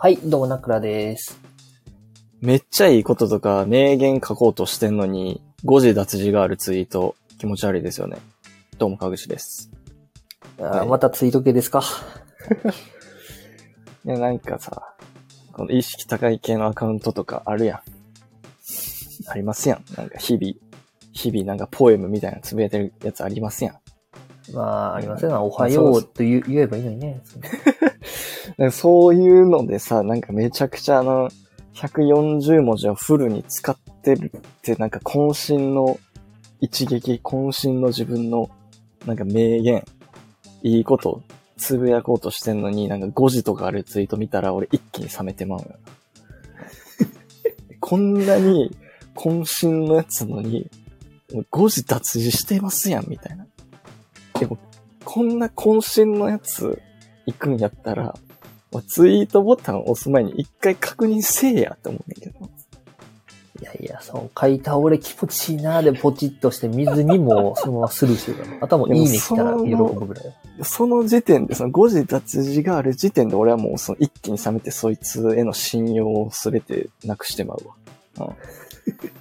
はい、どうも、ナクラです。めっちゃいいこととか名言書こうとしてんのに、誤字脱字があるツイート、気持ち悪いですよね。どうも、かぐしです。あーはいまたツイート系ですか？いや、なんかさ、この意識高い系のアカウントとかあるやん。ありますやん。なんか日々、日々なんかポエムみたいなつぶやいてるやつありますやん。まあ、ありませんが、おはようと言えばいいのにね。そういうのでさ、なんかめちゃくちゃあの、140文字をフルに使ってるって、なんか渾身の一撃、渾身の自分の、なんか名言、いいこと、つぶやこうとしてんのに、なんか5時とかあるツイート見たら俺一気に冷めてまうよ。こんなに渾身のやつのに、5時脱字してますやん、みたいな。でも、こんな渾身のやつ行くんやったら、もうツイートボタンを押す前に一回確認せえやって思うんだけど。いやいや、そう、書いた俺気持ちいいなーでポチッとして見ずにもうそのままスルーしてるから。あとはもういいね来たら喜ぶぐらい。その時点で、その誤字脱字がある時点で俺はもうその一気に冷めてそいつへの信用をすべてなくしてまうわ。うん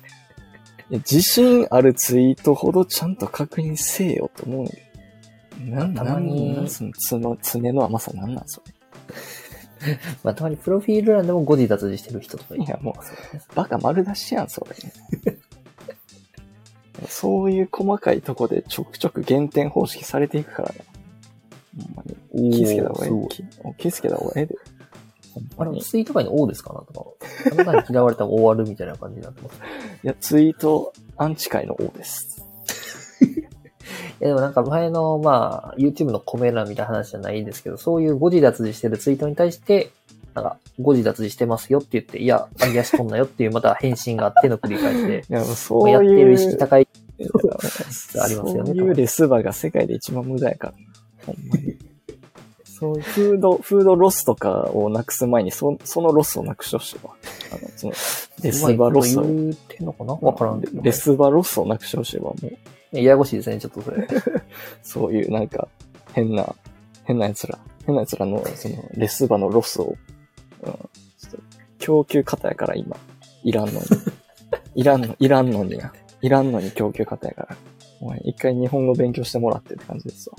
自信あるツイートほどちゃんと確認せえよと思う。なんたまになんそのつの、爪の甘さなんなんそれ。まあ、たまにプロフィール欄でも誤字脱字してる人とかいるいやもうバカ丸出しやん、それ。そういう細かいとこでちょくちょく減点方式されていくからな。ほんまに。気ぃつけた方がいいすごい。気気ぃつけた方がええで。あれ、まに。いツイート界の王ですかなとか。あなたに嫌われたら終わるみたいな感じになってます。や、ツイートアンチ会の王です。いやでもなんか前の、まあ、YouTube のコメ欄みたいな話じゃないんですけど、そういう誤字脱字してるツイートに対して、なんか、誤字脱字してますよって言って、いや、揚げ足取んなよっていうまた返信があっての繰り返しで、いや、もうもそううやって。る意識高い。ありますよねそういうレスバが世界で一番無駄やから。ほんまに。そういうフード、フードロスとかをなくす前に、そそのロスをなくしてほしいわ。あの、その、レスバロスを。言ってんのかな？わからんけど。レスバロスをなくしてほしいわ、もう。ややこしいですね、ちょっとそれ。そういうなんか、変な、変な奴ら、変な奴らの、その、レスバのロスを、うん、ちょっと、供給方やから今、いらんのに。いらんの、いらんのにや。いらんのに供給方やから。お前、一回日本語勉強してもらってって感じですわ。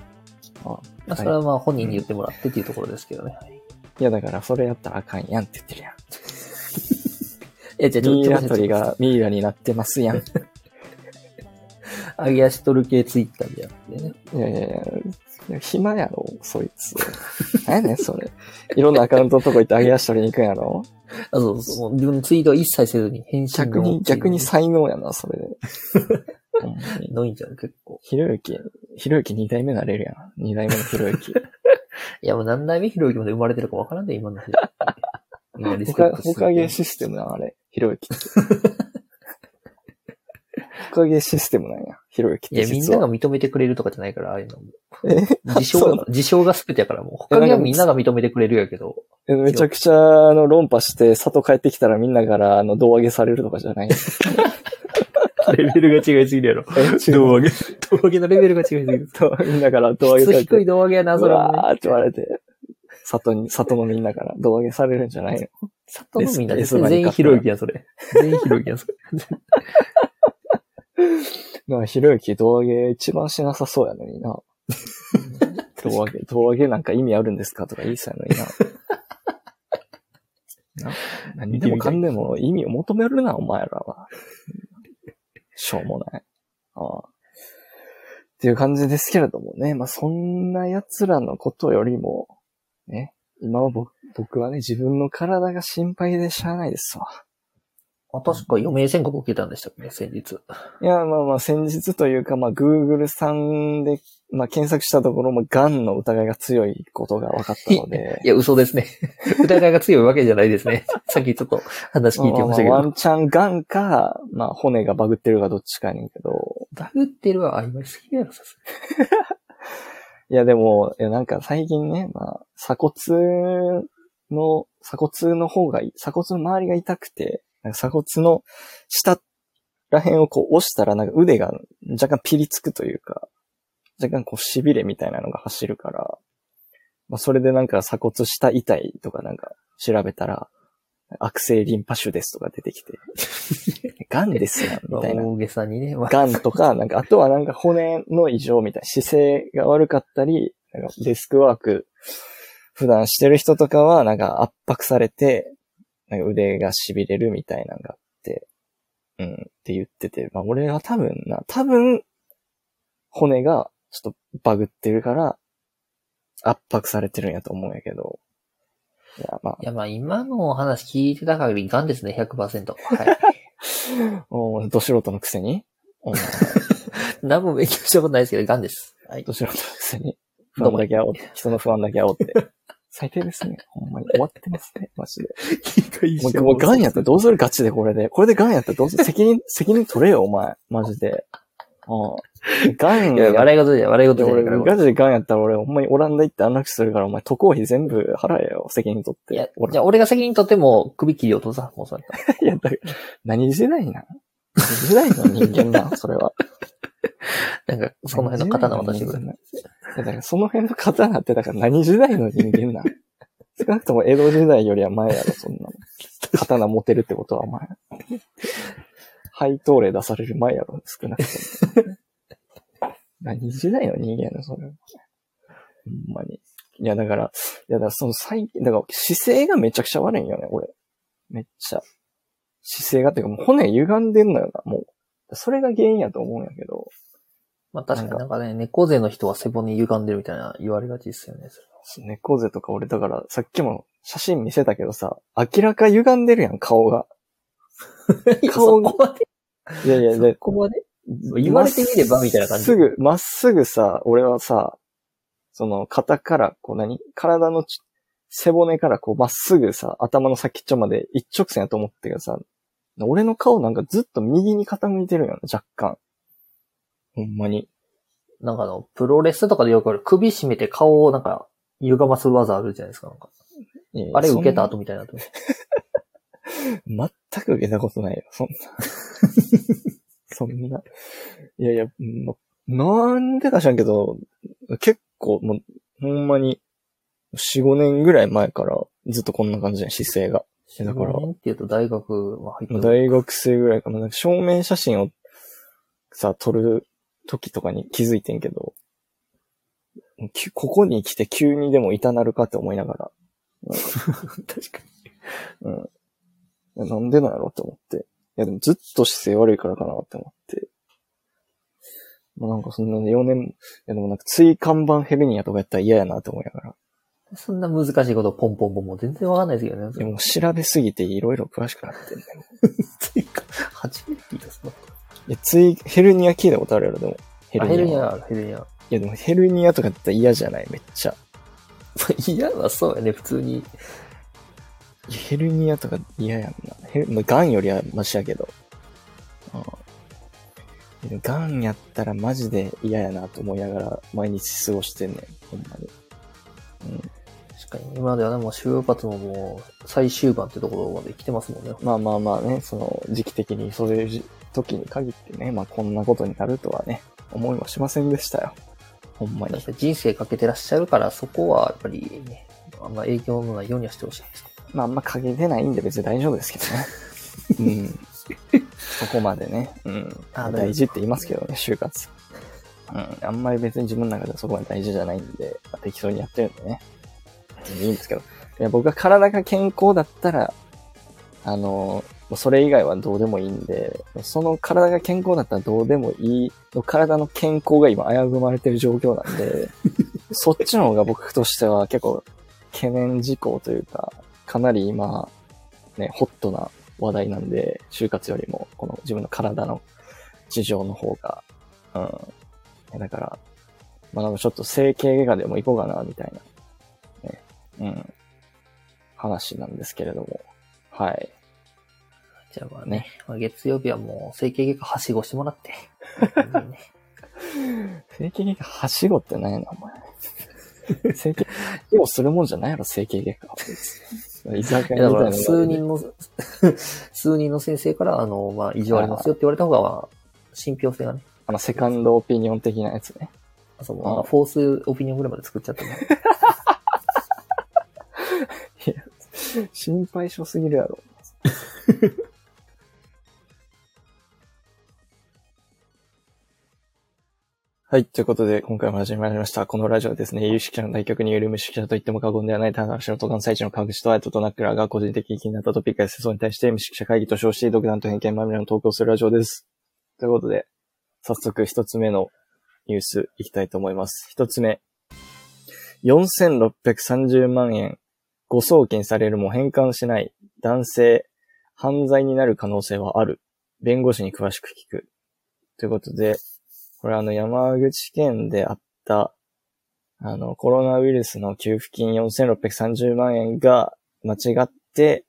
あまあ、それはまあ本人に言ってもらってっていうところですけどね。いや、だから、それやったらあかんやんって言ってるやん。え、じゃあちょっとミイラ取りがミイラになってますやん。い揚げ足取る系ツイッターでやってね。やいやいや、いや暇やろ、そいつ。何やねん、それ。いろんなアカウントのとこ行って上げ足取りに行くんやろ？あ、そうそう、自分のツイートは一切せずに返信逆に、逆に才能やな、それで。ほんまにのいんちゃう結構。ひろゆき、ひろゆき二代目なれるやん。二代目のひろゆき。いや、もう何代目ひろゆきまで生まれてるかわからんで、今の時代。今リスペほか、クトするほかげシステムなん、あれ。ひろゆきって。ほかげシステムなんや。ひろゆきっいや、てみんなが。認めてくれるとかじゃないから、ああいうのも。え？自称が、自称が全てやから、もう他にはみんなが認めてくれるやけど、えめちゃくちゃ、あの、論破して、里帰ってきたらみんなから、あの、胴上げされるとかじゃない？レベルが違いすぎるやろ。胴上げ。胴上げのレベルが違いすぎる。みんなから胴上げされ低い、胴上げやな、うそれは、ね。わーって言われて、里に、里のみんなから胴上げされるんじゃないの？里のみんなで全員ひろゆきやん、それ。全員ひろゆきやん、それ。だから、ひろゆき胴上げ一番しなさそうやのにな。胴上げ、胴上げなんか意味あるんですかとか言いそうやのにな。な何でもかんでも意味を求めるな、お前らは。しょうもない。ああっていう感じですけれどもね。まあ、そんな奴らのことよりも、ね、今は僕僕はね、自分の体が心配でしゃあないですわ。あ、確か余命宣告受けたんでしたっけ？ね、先日。いや、まあまあ、先日というか、まあ、Google さんで、まあ、検索したところも、癌の疑いが強いことが分かったので い、や、嘘ですね。疑いが強いわけじゃないですね。さっきちょっと話聞いてましたけど。まあまあワンチャン癌か、まあ、骨がバグってるかどっちかやねんけど、バグってるは曖昧すぎるやろ、さすいや、でも、いや、なんか最近ね、まあ、鎖骨の、鎖骨の方がいい、鎖骨の周りが痛くて、なんか鎖骨の下ら辺をこう押したら、なんか腕が若干ピリつくというか、若干こう痺れみたいなのが走るから、まあ、それでなんか鎖骨下痛いとかなんか、調べたら、悪性リンパ腫ですとか出てきて、癌ですやん、みたいな。大げさにね。まあ癌とか、なんか、あとはなんか骨の異常みたいな、姿勢が悪かったり、なんかデスクワーク、普段してる人とかは、なんか圧迫されて、なんか腕が痺れるみたいなのがあって、うん、って言ってて、まあ俺は多分な、多分、骨がちょっとバグってるから、圧迫されてるんやと思うんやけど、いや、まあい、や、まあ今のお話聞いてた限り、ガンですね、100%。はい。おーど素人のくせに、何も勉強したことないですけど、ガンです。はい。ど素人のくせに、不安だけ煽って、人の不安だけ煽って。最低ですね。ほんまに。終わってますね。マジで。もう、もうガンやったらどうするガチでこれで。これでガンやったらどうする？責任、責任取れよ、お前。マジで。うん。ガンいや、や笑い事じゃ、笑い事じゃ俺、ガチでガンやったら俺、ほんまにオランダ行って安楽死するから、お前渡航費全部払えよ、責任取って。いや、俺じゃあ俺が責任取っても、首切り落とさ、もうそれ。いや、だ何時代なん？何時代の人間なん？それは。なんか、その辺の刀渡してくれ。いやだからその辺の刀って、だから何時代の人間なん？少なくとも江戸時代よりは前やろ、そんなの。刀持てるってことはお前。配当例出される前やろ、少なくとも。何時代の人間やの、それは。ほんまに。いや、だから、いや、だからその最近、だから姿勢がめちゃくちゃ悪いんよね、俺。めっちゃ。姿勢がっていうか、もう骨歪んでんのよな、もう。それが原因やと思うんやけど。まあ確かになんかね、猫背の人は背骨歪んでるみたいな言われがちですよね。猫背とか俺だから、さっきも写真見せたけどさ、明らか歪んでるやん、顔が。顔がいやいや、そで、こまで？言われてみればみたいな感じすぐ、まっすぐさ、俺はさ、その肩から、こう何？体のち背骨からこうまっすぐさ、頭の先っちょまで一直線やと思ってるさ、俺の顔なんかずっと右に傾いてるやん、若干。ほんまに。なんかあの、プロレスとかでよくある首絞めて顔をなんか、歪ます技あるじゃないですか。なんかいやいやあれ受けた後みたいなと。全く受けたことないよ、そんな。そんな。いやいや、まなんでか知らんけど、結構、もう、ほんまに、4、5年ぐらい前からずっとこんな感じやん、姿勢が。だから4年っていうと大学は入ってる。大学生ぐらいかな。なんか証明写真をさ、撮る時とかに気づいてんけど、きここに来て急にでも痛なるかって思いながら、確かうん。なんでなんやろって思って。いやでもずっと姿勢悪いからかなって思って。まあなんかそんな4年、いやでもなんか椎間板ヘルニアとかやったら嫌やなって思いながら。に。そんな難しいことポンポンポンもう全然わかんないですけどね。でも調べすぎていろいろ詳しくなってんね。初めて聞いたそのいや、椎、ヘルニア聞いたことあるやろ、でも。ヘあヘルニはアある、ヘルニア。いやでもヘルニアとかって嫌じゃないめっちゃ。嫌はそうやね、普通に。ヘルニアとか嫌やんな。ヘル、まあ、ガンよりはマシやけど。うん。ガンやったらマジで嫌やなと思いながら毎日過ごしてんねん。ほんまに。うん。確かに、今ではね、もう就活ももう、最終盤ってところまで来てますもんね。まあまあまあね、その時期的にそういう時時に限ってね、まあこんなことになるとはね、思いはしませんでしたよ。ほんまに人生かけてらっしゃるから、そこはやっぱりね、あんま影響のないようにはしてほしいです。まああんま陰でないんで別に大丈夫ですけどね。うん。そこまでね。うん。あ大事って言いますけどね、就活。うん。あんまり別に自分の中ではそこまで大事じゃないんで、まあ、適当にやってるんでね。いいんですけど。いや僕は体が健康だったら、あの、もうそれ以外はどうでもいいんで、その体が健康だったらどうでもいいの体の健康が今危ぶまれてる状況なんで、そっちの方が僕としては結構懸念事項というか、かなり今、ね、ホットな話題なんで、就活よりも、この自分の体の事情の方が、うん。だから、まあなんかちょっと整形外科でも行こうかな、みたいな、ね、うん。話なんですけれども、はい。じゃあまあね、まあ、月曜日はもう整形外科はしごしてもらって。ね 整形外科はしごって何やな、お前。整形、はしごするもんじゃないやろ、整形外科は。居酒屋みたいな。数人の、数人の先生から、あの、まあ、異常ありますよって言われた方が、まあ信憑性がね、あの、セカンドオピニオン的なやつね。その、あまあフォースオピニオンぐらいまで作っちゃったね。心配性すぎるやろ。はい。ということで、今回も始まりました。このラジオはですね、有識者の対局による無識者と言っても過言ではない、棚橋の登山最中の川口とアイトとナックラが個人的に気になったトピックや世相に対して無識者会議と称し、独断と偏見まみれの投稿するラジオです。ということで、早速一つ目のニュースいきたいと思います。一つ目。4630万円、誤送金されるも返還しない男性、犯罪になる可能性はある。弁護士に詳しく聞く。ということで、これあの山口県であった、あのコロナウイルスの給付金4630万円が間違って、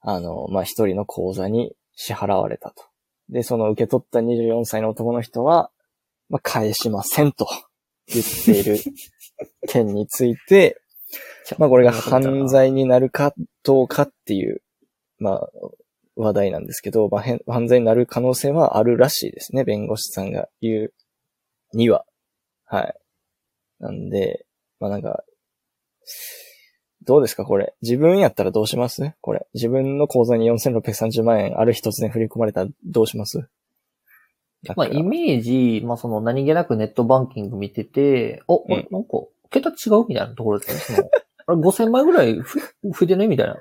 あの、まあ、一人の口座に支払われたと。で、その受け取った24歳の男の人は、まあ、返しませんと言っている 件について、まあ、これが犯罪になるかどうかっていう、まあ、話題なんですけど、まあ、変犯罪になる可能性はあるらしいですね。弁護士さんが言うには。はい。なんで、まあなんか、どうですかこれ。自分やったらどうします？これ。自分の口座に4630万円ある日突然振り込まれたらどうします？まあ、イメージ、まあ、その、何気なくネットバンキング見てて、お、これなんか、桁違うみたいなところですね。その、あれ5000枚ぐらいふ増えてねみたいな。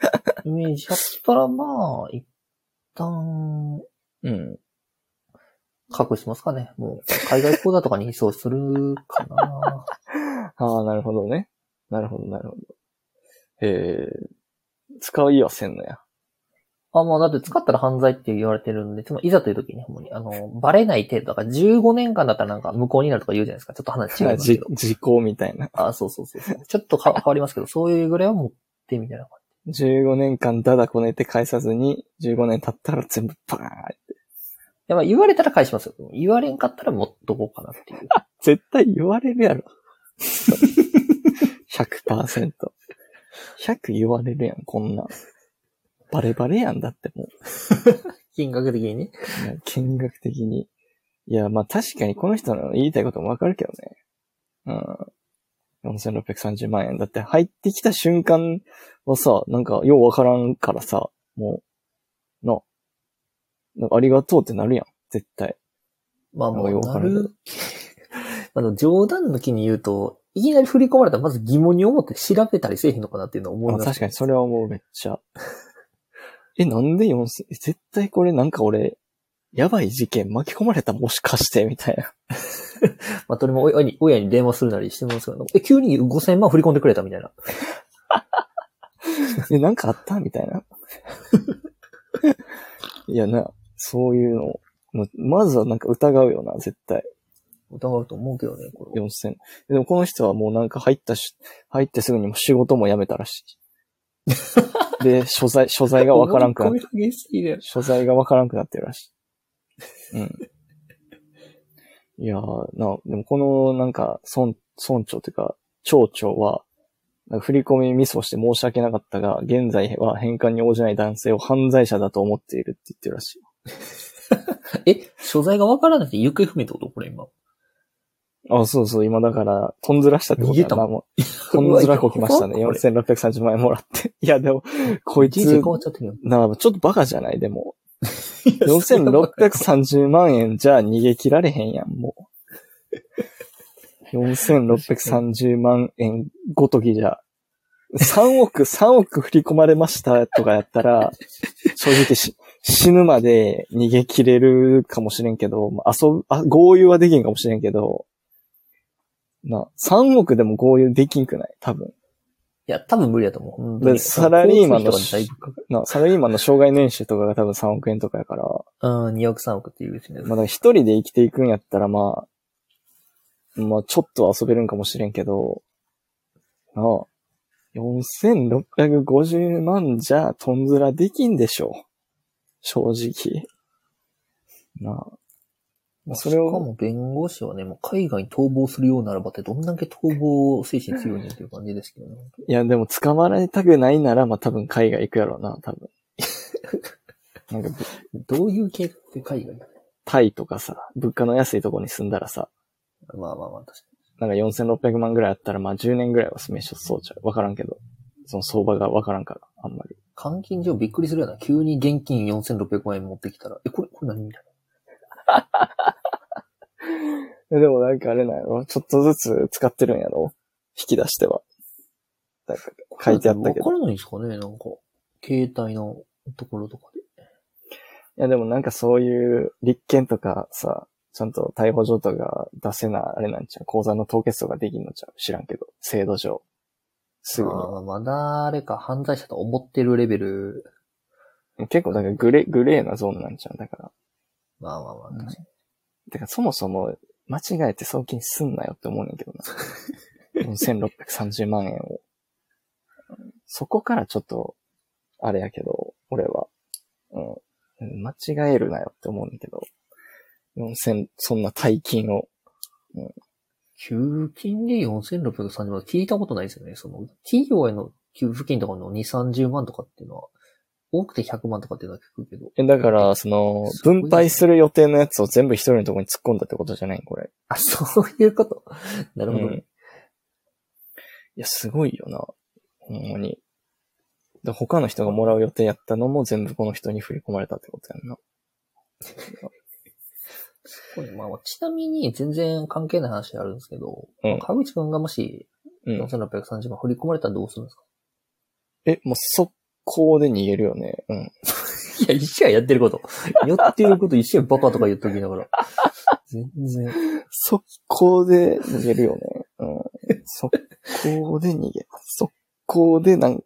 イメージだったら、まあ、一旦、うん。隠しますかね。もう、海外口座とかに移送するかな。ああ、なるほどね。なるほど、なるほど。えー、使いはせんのや。あ、もうだって使ったら犯罪って言われてるんで、そのいざという時に、ほんまに、あの、バレない程度だから15年間だったらなんか無効になるとか言うじゃないですか。ちょっと話違いますけ じど。時効みたいな。あ、そうそうそうそう。ちょっとか変わりますけど、そういうぐらいは持ってみたいな感15年間だだこねて返さずに、15年経ったら全部バーンって。じ。やっぱ言われたら返しますよ。言われんかったら持っとこうかなっていう。絶対言われるやろ。100%。100言われるやん、こんなん。バレバレやんだってもう。金額的にね。いや見学的に。いや、まあ確かにこの人の言いたいこともわかるけどね。うん。4630万円。だって入ってきた瞬間はさ、なんかようわからんからさ、もう、な、なんかありがとうってなるやん。絶対。まあもう、なる。あの、冗談抜きに言うと、いきなり振り込まれたらまず疑問に思って調べたりせえへんのかなっていうのを思いあます。確かにそれはもうめっちゃ。え、なんで4000、え絶対これなんか俺、やばい事件巻き込まれたもしかして、みたいな。まあ、とりも親に、親に電話するなりしてますけど、え、急に5000万振り込んでくれたみたいな。え、なんかあったみたいな。いやな、そういうのを、ままずはなんか疑うよな、絶対。疑うと思うけどね、これ。4000。でもこの人はもうなんか入ったし、入ってすぐにもう仕事も辞めたらしい。で、所在、所在がわからんくなっ思い込み激しすぎるやろ所在がわからんくなってるらしい。うん。いやー、な、でもこのなんか、村、村長というか、町長は、振り込みミスをして申し訳なかったが、現在は返還に応じない男性を犯罪者だと思っているって言ってるらしい。え、所在がわからなくて行方不明ってこと？これ今。あ、そうそう、今だから、とんずらしたってことだな、もう。とんずらこきましたね。うわ4630万円もらって。いや、でも、こいつちょっとバカじゃない？でも。4630万円じゃ逃げ切られへんやん、もう。4630万円ごときじゃ。3億、3億振り込まれましたとかやったら、正直し死ぬまで逃げ切れるかもしれんけど、遊ぶ、あ、合流はできんかもしれんけど、な、3億でも合流できんくない？多分。いや、多分無理だと思う。でサラリーマンのサラリーマンの障害年収とかが多分3億円とかやから、るうん、2億3億っていううちね。まあ一人で生きていくんやったらまあ、まあちょっとは遊べるんかもしれんけど、なあ、4650万じゃとんずらできんでしょう。正直。なあ。まあそれしかを、も弁護士はね、もう海外に逃亡するようならばってどんだけ逃亡精神強いねんっていう感じですけどね。いやでも捕まられたくないならまあ多分海外行くやろうな、多分。なんか、どういう系って海外タイとかさ、物価の安いとこに住んだらさ、まあまあまあ、確かなんか4600万ぐらいあったら、まあ10年ぐらいは住めそうちゃう。わからんけど。その相場がわからんから、あんまり。監禁上びっくりするような。急に現金4600万円持ってきたら、え、これ、これ何みたい でもなんかあれなんやろちょっとずつ使ってるんやろ引き出しては。なんかな。書いてあったけど。わからないんですかねなんか、携帯のところとかで。いやでもなんかそういう立件とかさ、ちゃんと逮捕状とか出せな、あれなんちゃう口座の凍結とかできんのちゃう知らんけど。制度上。すぐに。ああ、まだあれか、犯罪者と思ってるレベル。結構だからグレー、グレーなゾーンなんちゃうだから。まあまあまあ、確かに。てかそもそも間違えて送金すんなよって思うねんけどな。1630万円を。そこからちょっと、あれやけど、俺は。うん。間違えるなよって思うんだけど。4000、そんな大金を。給付金で4630万聞いたことないですよね。その、企業への給付金とかの2、30万とかっていうのは、多くて100万とかっていうのは聞くけど。え、だから、その分配する予定のやつを全部一人のところに突っ込んだってことじゃないこれ。あ、そういうこと。なるほどね。うんいや、すごいよな。ほんまに。で他の人がもらう予定やったのも全部この人に振り込まれたってことやんな。これまあ、ちなみに全然関係ない話あるんですけど、うん川口くんがもしうん。4630万振り込まれたらどうするんですか、え、もう速攻で逃げるよね。うん。いや、一試合やってること。やってること一試合バカとか言っときながら。全然。速攻で逃げるよね。うん。速攻で逃げます。速攻でなん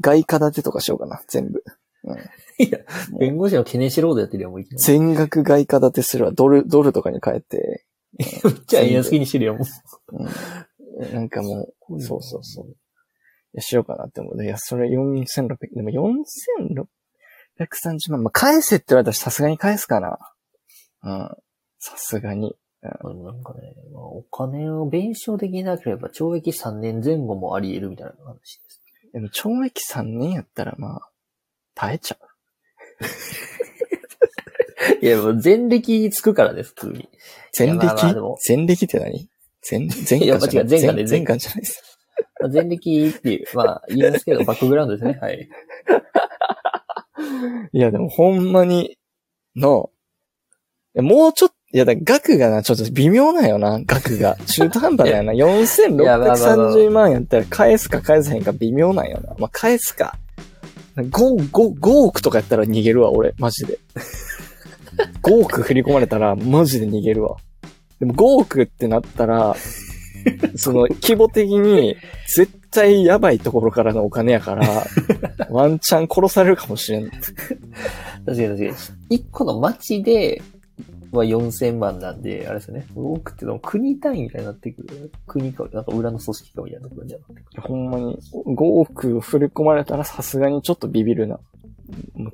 外貨建てとかしようかな、全部。うん。いや、弁護士の懸念しロードやってるよ、もういきなり。全額外貨建てするわ。ドル、ドルとかに変えて。じゃあ円安気にしてるよ、もう。うん。なんかもう、そうそうそう。いや、しようかなって思う。いや、それ4600、でも4630万。まあ、返せって言われたらさすがに返すかな。うん。さすがに。まあなんかね、まあ、お金を弁償できなければ懲役3年前後もあり得るみたいな話です。でも、懲役3年やったら、まあ、耐えちゃう。いや、もう前歴つくからです、普通に。前歴？前歴って何？前、前いや科じゃない？間違え前科で前科じゃないです。まあ前歴っていう、まあ、言いますけど、バックグラウンドですね。はい。いや、でもほんまに、の、もうちょっと、いや、だ額がな、ちょっと微妙なんよな、額が。中途半端だよな。やまあまあまあ4630万やったら返すか返せへんか微妙なんよな。まあ、返すか。5、5、5億とかやったら逃げるわ、俺。マジで。5億振り込まれたら、マジで逃げるわ。でも5億ってなったら、その、規模的に、絶対やばいところからのお金やから、ワンチャン殺されるかもしれん。確かに確かに。一個の町で、は4000万なんで、あれですよね。多くってのも国単位みたいになってくる。国か、なんか裏の組織かみたいなところになってくる。ほんまに、5億振り込まれたらさすがにちょっとビビるな。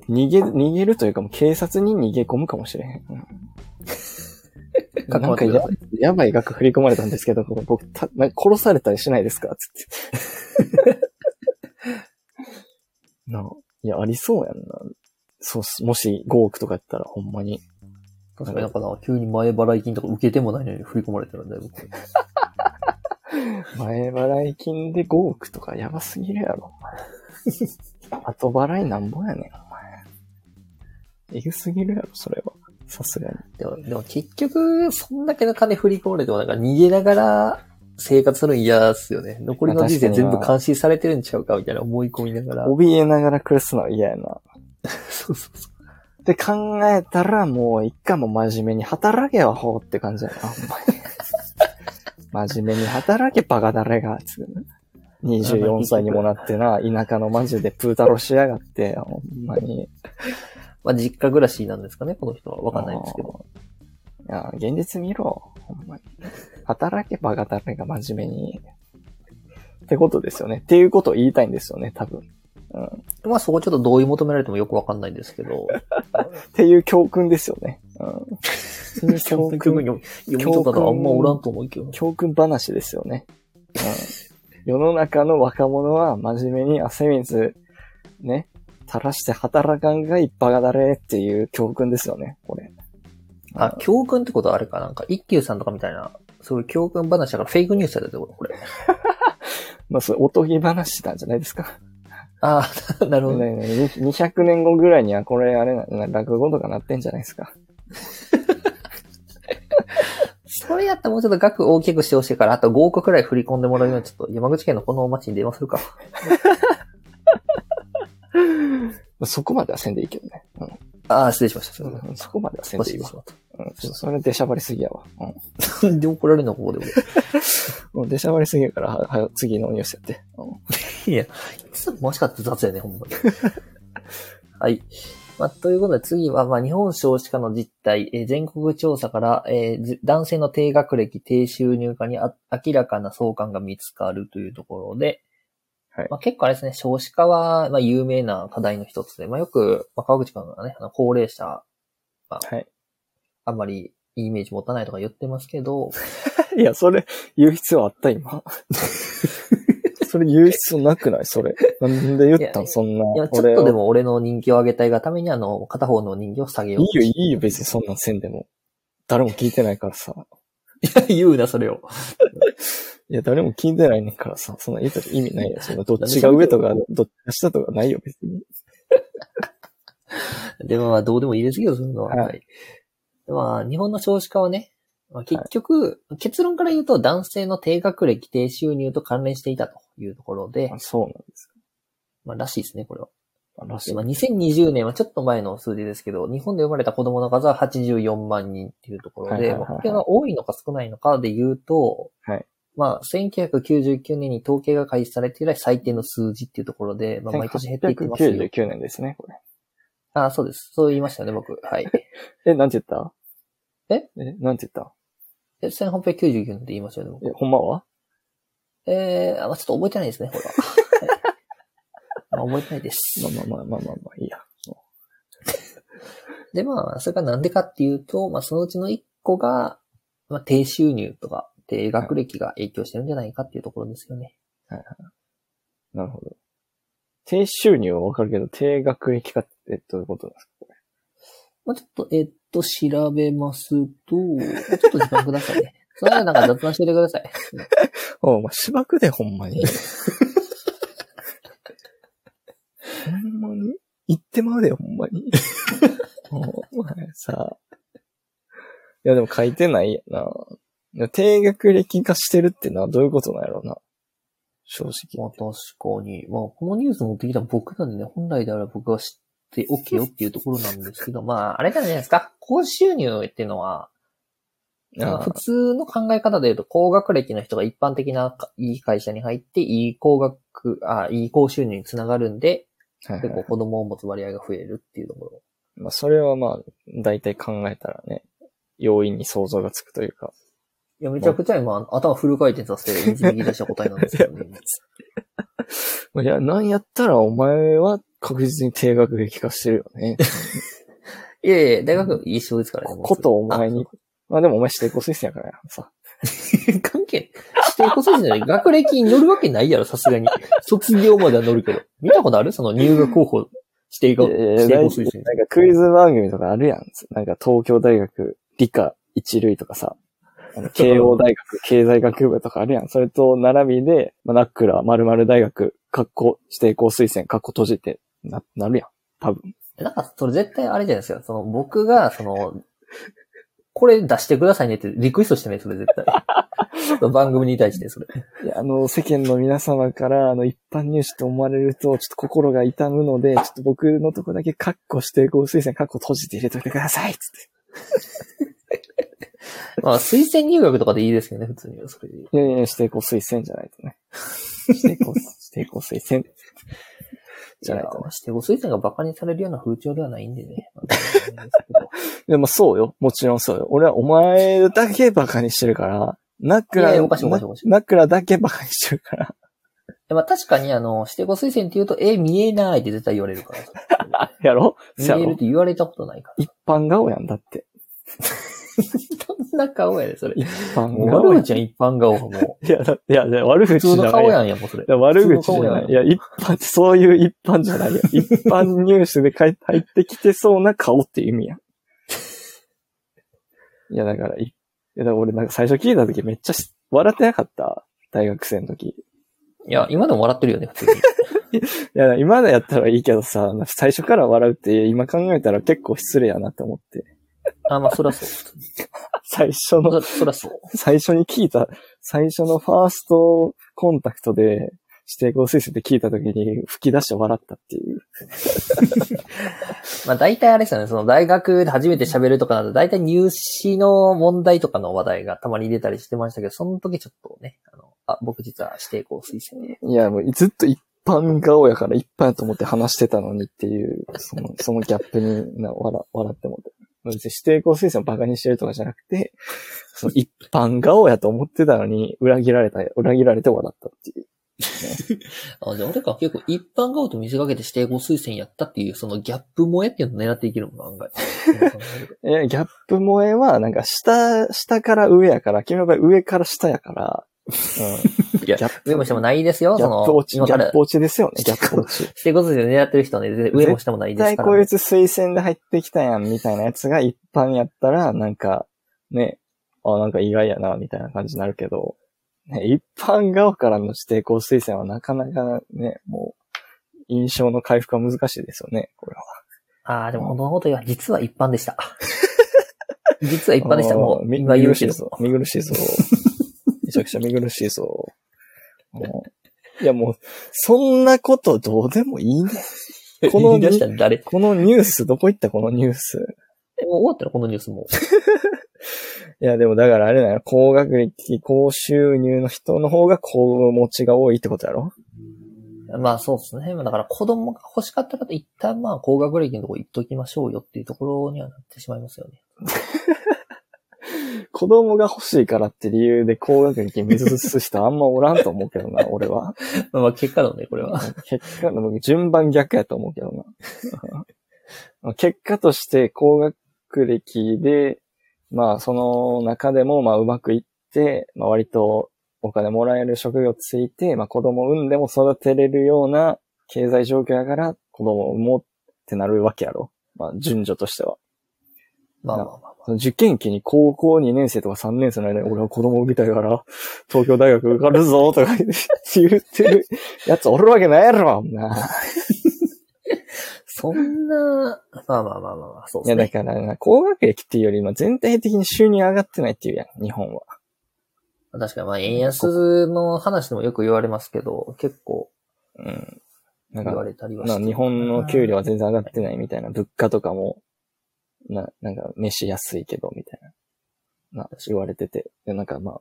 逃げる、逃げるというかもう警察に逃げ込むかもしれへん。う んなんかややばい額振り込まれたんですけど、僕、たなんか殺されたりしないですか？つって。なあいや、ありそうやんな。そうっす。もし5億とかやったらほんまに。確かになんかな、急に前払い金とか受けてもないのに振り込まれたらだいぶこれ。前払い金で5億とかやばすぎるやろ、お前。後払いなんぼやねん、お前。えぐすぎるやろ、それは。さすがに。でも、でも結局、そんだけの金振り込まれてもなんか逃げながら生活するの嫌っすよね。残りの人生全部監視されてるんちゃうかみたいな思い込みながら。怯えながら暮らすのは嫌やな。そうそうそう。って考えたら、もう一回も真面目に働けよ、ほうって感じやな、ほんまに。真面目に働け、バカだれが、つうね24歳にもなってな、田舎のマジでプータロしやがって、ほんまに。まあ実家暮らしなんですかね、この人は。わかんないんですけど。いや、現実見ろ、ほんまに。働け、バカだれが真面目に。ってことですよね。っていうことを言いたいんですよね、多分。うん。まあそこちょっと同意求められてもよくわかんないんですけど。っていう教訓ですよね。うん。教訓、読みとかがあんまおらんと思うけど。教訓話ですよね。うん。世の中の若者は真面目に汗水、ね、垂らして働かんがいっぱがだれっていう教訓ですよね、これ。あ、教訓ってことはあれかなんか、一休さんとかみたいな、そういう教訓話だからフェイクニュースだってことこれ。まあ、それおとぎ話なんじゃないですか。ああ、なるほど。ねね200年後ぐらいにはこれあれな、な落語とかなってんじゃないですか。それやったらもうちょっと額大きくしてほしいから、あと5億くらい振り込んでもらうように、ちょっと山口県のこの町に電話するか。そこまではせんでいいけどね。うんああ、失礼しました。うんそこまではせんでいいわうん、それ出しゃばりすぎやわ。た。な んで怒られるのここで うん。もう出しゃばりすぎやから、は、は次のニュースやって。うん俺。いや、いつももしかって雑やね、ほんまに。はい。まあ、ということで次は、まあ、日本少子化の実態、えー全国調査から、えーじ男性の低学歴、低収入化にあ明らかな相関が見つかるというところで、はいまあ、結構あれですね、少子化は、まあ、有名な課題の一つで、まあ、よく、まあ、川口君がね、あの高齢者、はい。あんまりいいイメージ持たないとか言ってますけど、いや、それ、言う必要あった今。それ言う必要なくない？それ。なんで言ったん？そんな。いや、ちょっとでも。も俺の人気を上げたいがために、あの、片方の人気を下げよういいよ、いいよ、別にそんなんせんでも。誰も聞いてないからさ。いや、言うな、それを。いや、誰も聞いてないねんからさ、そんな言ったら意味ないよ。そんなどっちが上とか、どっちが下とかないよ、別に。でもまあ、どうでもいいですけど、そのは。はいはい。まあ、日本の少子化はね、まあ、結局、結論から言うと男性の低学歴、低収入と関連していたというところであ、そうなんですまあ、らしいですね、これは。か。らしいでまあ、2020年はちょっと前の数字ですけど、日本で生まれた子供の数は84万人っていうところで、はいはいはいはいまあこれが多いのか少ないのかで言うと、はいまあ、1999年に統計が開始されて以来最低の数字っていうところで、まあ、毎年減っていってますよ。1999年ですね、これ。ああ、そうです。そう言いましたね、僕。はい。え、なんて言った？え？え、なんて言った？え1899年って言いましたよね、僕え、。ほんまは？えー、あ、まあちょっと覚えてないですね、これは。はいまあ、覚えてないです。まあまあまあまあまあまあ、いいや。で、まあ、それがなんでかっていうと、まあ、そのうちの一個が、まあ、低収入とか、低学歴が影響してるんじゃないかっていうところですよね。なるほど。低収入はわかるけど、低学歴化ってどういうことなんですかこれまあ、ちょっと、えっと、調べますと、ちょっと時間くださいね。それはなんか雑談しててください。お前、しばくで、ほんまに。ほんまに言ってまうで、ほんまに。お前さ。いや、でも書いてないやな。いや低学歴化してるってのはどういうことなんやろうな。正直。まあ、確かに。まあ、このニュース持ってきた僕なんでね、本来であれば僕は知っておけよっていうところなんですけど、まあ、あれじゃないですか。高収入っていうのは、まあ普通の考え方で言うと、高学歴の人が一般的ないい会社に入って、いい高学、あ、いい高収入につながるんで、はいはい結構子供を持つ割合が増えるっていうところ。まあ、それはまあ、大体考えたらね、容易に想像がつくというか。いや、めちゃくちゃ今、頭フル回転させて導き出した答えなんですけどね。いや、なんやったらお前は確実に低学歴化してるよね。いやいや、大学一緒ですからね。ことお前に。まあでもお前指定校推薦やからさ。あ 関係、指定こそじゃない。学歴に乗るわけないやろ、さすがに。卒業までは乗るけど。見たことある？その入学候補、指定校、指定校なん推薦。かクイズ番組とかあるやん。なんか東京大学理科一類とかさ。慶応大学 経済学部とかあるやん。それと並びで、まあ、ナックラ〇〇大学、カッコ指定校推薦、カッコ閉じて、な、なるやん。多分。なんか、それ絶対あれじゃないですか。その、僕が、その、これ出してくださいねってリクエストしてね、それ絶対。番組に対して、それ。いや、あの、世間の皆様から、あの、一般入試と思われると、ちょっと心が痛むので、ちょっと僕のとこだけカッコ指定校推薦、カッコ閉じて入れといてくださいつって。まあ、推薦入学とかでいいですけどね、普通には。それで。いやいや、指定校推薦じゃないとね。指定校、指定校推薦。じゃないとね。いや指定校推薦が馬鹿にされるような風潮ではないんでね。でもそうよ。もちろんそうよ。俺はお前だけバカにしてるから、ナックラ、いやいやおかしいおかしいおかしいナックラだけにしてるから。でまあ確かにあの、指定校推薦って言うと、え、見えないって絶対言われるから。やろ？見えるって言われたことないから。一般顔やんだって。どんな顔やねん、それ。一般もう顔やん。悪口やん、一般顔はもいや、だいや、いや悪口じゃない顔やんや、もうそれい。や悪口じゃない。いや、一般そういう一般じゃないよ。一般入手で入入ってきてそうな顔っていう意味やん。いや、だから、いいや、だから俺なんか最初聞いた時めっちゃし笑ってなかった。大学生の時。いや、今でも笑ってるよね、普通に。いや、今だやったらいいけどさ、最初から笑うって今考えたら結構失礼やなって思って。あ、まあ、そらそう。最初の、そそらそう。最初に聞いた、最初のファーストコンタクトで指定校推薦って聞いた時に吹き出して笑ったっていう。まあ大体あれですよね、その大学で初めて喋るとかなど、大体入試の問題とかの話題がたまに出たりしてましたけど、その時ちょっとね、あの、あ、僕実は指定校推薦で。いや、もうずっと一般顔やから一般やと思って話してたのにっていう、その、そのギャップにな笑笑ってもって。別に指定校推薦をバカにしてるとかじゃなくて、その一般顔やと思ってたのに、裏切られた、裏切られて笑ったっていう。あ、じゃあ俺か結構一般顔と見せかけて指定校推薦やったっていう、そのギャップ萌えっていうのを狙っていけるもんな、案外。え、ギャップ萌えは、なんか下、下から上やから、君の場合上から下やから、うん。い やギャップ上も下もないですよ、ギャその、ップ落ち、ギャップ落ちですよね、ギャップ落ち。指定校推薦で狙ってる人はね、全然上も下もない絶ですから、ね。対こいつ推薦で入ってきたやん、みたいなやつが一般やったら、なんか、ね、あ、なんか意外やな、みたいな感じになるけど、ね、一般側からの指定校推薦はなかなかね、もう、印象の回復は難しいですよね、これは。ああ、でもこのことは実は一般でした。実は一般でした。もう。見苦しいぞ。見苦しいぞ。めちゃくちゃ見苦しいぞ。もういやもう、そんなことどうでもいいね。このこのニュース、どこ行ったこのニュース？えもう終わったらこのニュースも。いや、でもだからあれだよ。高学歴、高収入の人の方が高持ちが多いってことやろ？まあそうですね。まあだから子供が欲しかった方、一旦まあ高学歴のとこ行っときましょうよっていうところにはなってしまいますよね。子供が欲しいからって理由で高学歴目指す人あんまおらんと思うけどな、俺は。まあまあ結果論ね、これは。結果、僕順番逆やと思うけどな。結果として高学歴で、まあその中でもまあうまくいって、まあ割とお金もらえる職業ついて、まあ子供を産んでも育てれるような経済状況やから子供を産もうってなるわけやろ。まあ順序としては。まあまあまあまあ。受験期に高校2年生とか3年生の間に俺は子供を産みたいから、東京大学受かるぞとか言ってるやつおるわけないやろ、な。そんな、まあまあまあまあまあ、そういや、ですね。だからな、高学歴っていうよりも全体的に収入上がってないっていうやん、日本は。確かにまあ円安の話でもよく言われますけど、結構うん。なんか、言われたりはして。な日本の給料は全然上がってないみたいな、物価とかも、な、なんか、飯安いけど、みたいな、な、言われてて。でなんかまあ、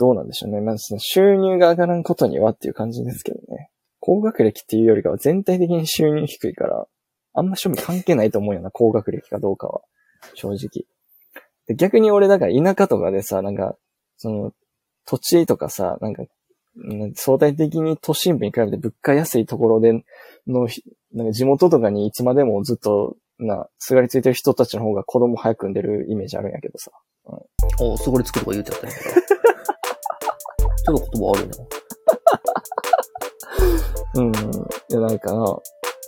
どうなんでしょうね。まずその収入が上がらんことにはっていう感じですけどね。高学歴っていうよりかは全体的に収入低いから、あんま趣味関係ないと思うよな、高学歴かどうかは。正直。で逆に俺だから田舎とかでさ、なんか、その、土地とかさ、なんか、うん相対的に都心部に比べて物価安いところでのひ、なんか地元とかにいつまでもずっと、な、すがりついてる人たちの方が子供早く産んでるイメージあるんやけどさ。おすごりつくとか言うてたね。ちょっと言葉悪いな。うん。いや、なんかな、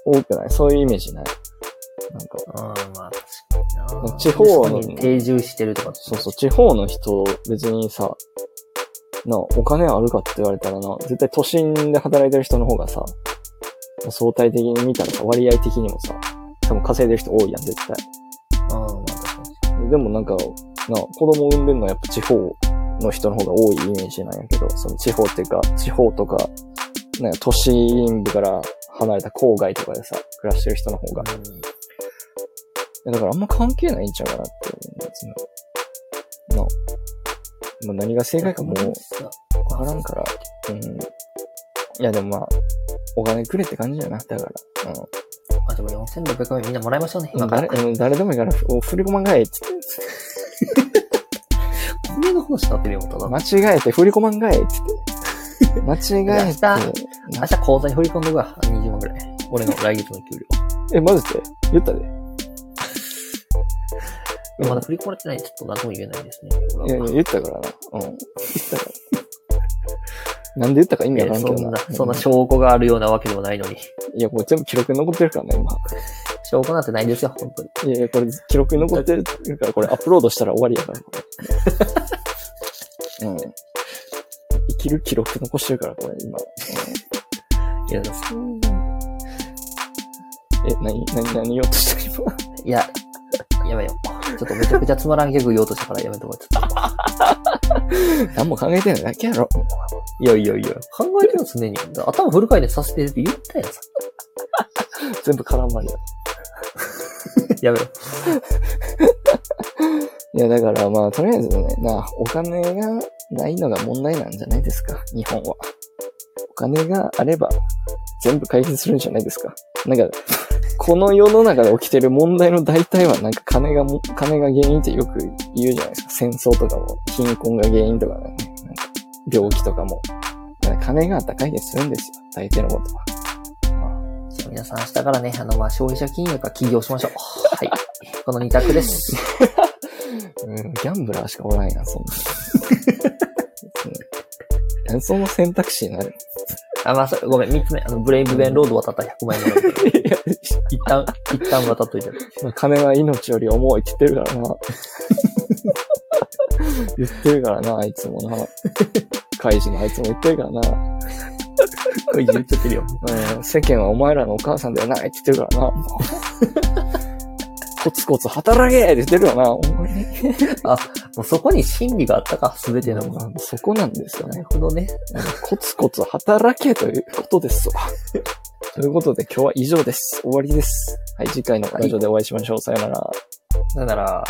多くない？そういうイメージない。なんか、うん、まあ確かにな。地方のに定住してるとか。そうそう、地方の人、別にさ、な、お金あるかって言われたらな、絶対都心で働いてる人の方がさ、相対的に見たらさ、割合的にもさ、多分稼いでる人多いやん、絶対。うん、まあ確かに。でもなんか、な、子供産んでるのはやっぱ地方の人の方が多いイメージなんやけど、その地方っていうか、地方とか、なんか都心部から離れた郊外とかでさ、暮らしてる人の方が。いやだからあんま関係ないんちゃうかなって思うやつな。な、まあ、何が正解かもうわからんから。うん。いやでもまあ、お金くれって感じやな、だから。あ、でも4600円みんなもらいましょうね。うん。今から。誰、うん誰でもいいから、お振り込まんかいって。米の話になってるよ、ただ。間違えて振り込まんかいっつって。間違えて。明日口座に振り込んどくわ。20万ぐらい。俺の来月の給料。え、マジで？言ったで。まだ振り込まれてないちょっと何とも言えないですね。いやいや、言ったからな。うん。言ったから。なんで言ったか意味わからんけどな。そんな、そんな証拠があるようなわけでもないのに。いや、これ全部記録に残ってるからね、今。証拠なんてないですよ、本当に。いやいや、これ記録に残ってるから、これアップロードしたら終わりやから。うん。生きる記録残してるから、これ、今。いいや、そんえ、なに、なに、何言おうとした今。いや、やめよう。ちょっとめちゃくちゃつまらんギャグ言おうとしたからやめとこう。何も考えてないだけやろ。いやいやいや、考えてる常に。頭フル回転させてるって言ったやんさ。全部絡まりや。やめろ。いや、だからまあ、とりあえずね、な、お金がないのが問題なんじゃないですか、日本は。お金があれば、全部解決するんじゃないですか。なんか、この世の中で起きてる問題の大体はなんか金がも、金が原因ってよく言うじゃないですか。戦争とかも、貧困が原因とかね。なんか病気とかも。だか金があったら解決するんですよ。大抵のことは。皆さん明日からね、あの、まあ、消費者金融か起業しましょう。はい。この二択です。うん、ギャンブラーしかおらんやん、そんな。うん、その選択肢になる。あ、まあ、そごめん、三つ目。あの、ブレイブベンロード渡ったら100万円一旦、一旦渡っといて。金は命より重いって言ってるからな。言ってるからな、あいつもな。カイジのあいつも言ってるからな。これ言っちゃってるよ。うん、世間はお前らのお母さんではないって言ってるからな。コツコツ働けって言ってるよな。あ、もうそこに真理があったか、すべてのもの。そこなんですよなね。るほどね。コツコツ働けということですわ。ということで今日は以上です。終わりです。はい、次回のラジオでお会いしましょう。さよなら。だから、